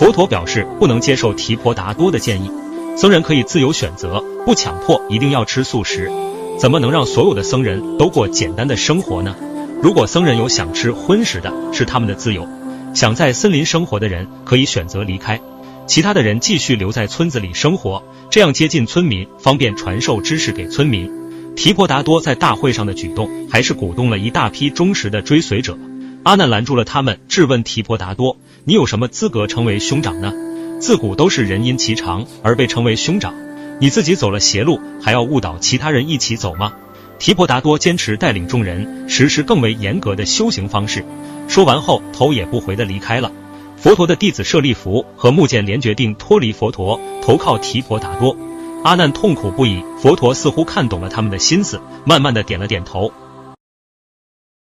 佛陀表示不能接受提婆达多的建议，僧人可以自由选择，不强迫一定要吃素食。怎么能让所有的僧人都过简单的生活呢？如果僧人有想吃荤食的，是他们的自由；想在森林生活的人可以选择离开，其他的人继续留在村子里生活，这样接近村民，方便传授知识给村民。提婆达多在大会上的举动，还是鼓动了一大批忠实的追随者。阿难拦住了他们，质问提婆达多：“你有什么资格成为兄长呢？自古都是人因其长而被称为兄长。”你自己走了邪路，还要误导其他人一起走吗？提婆达多坚持带领众人实施更为严格的修行方式。说完后，头也不回的离开了。佛陀的弟子舍利弗和目犍连决定脱离佛陀，投靠提婆达多。阿难痛苦不已，佛陀似乎看懂了他们的心思，慢慢的点了点头，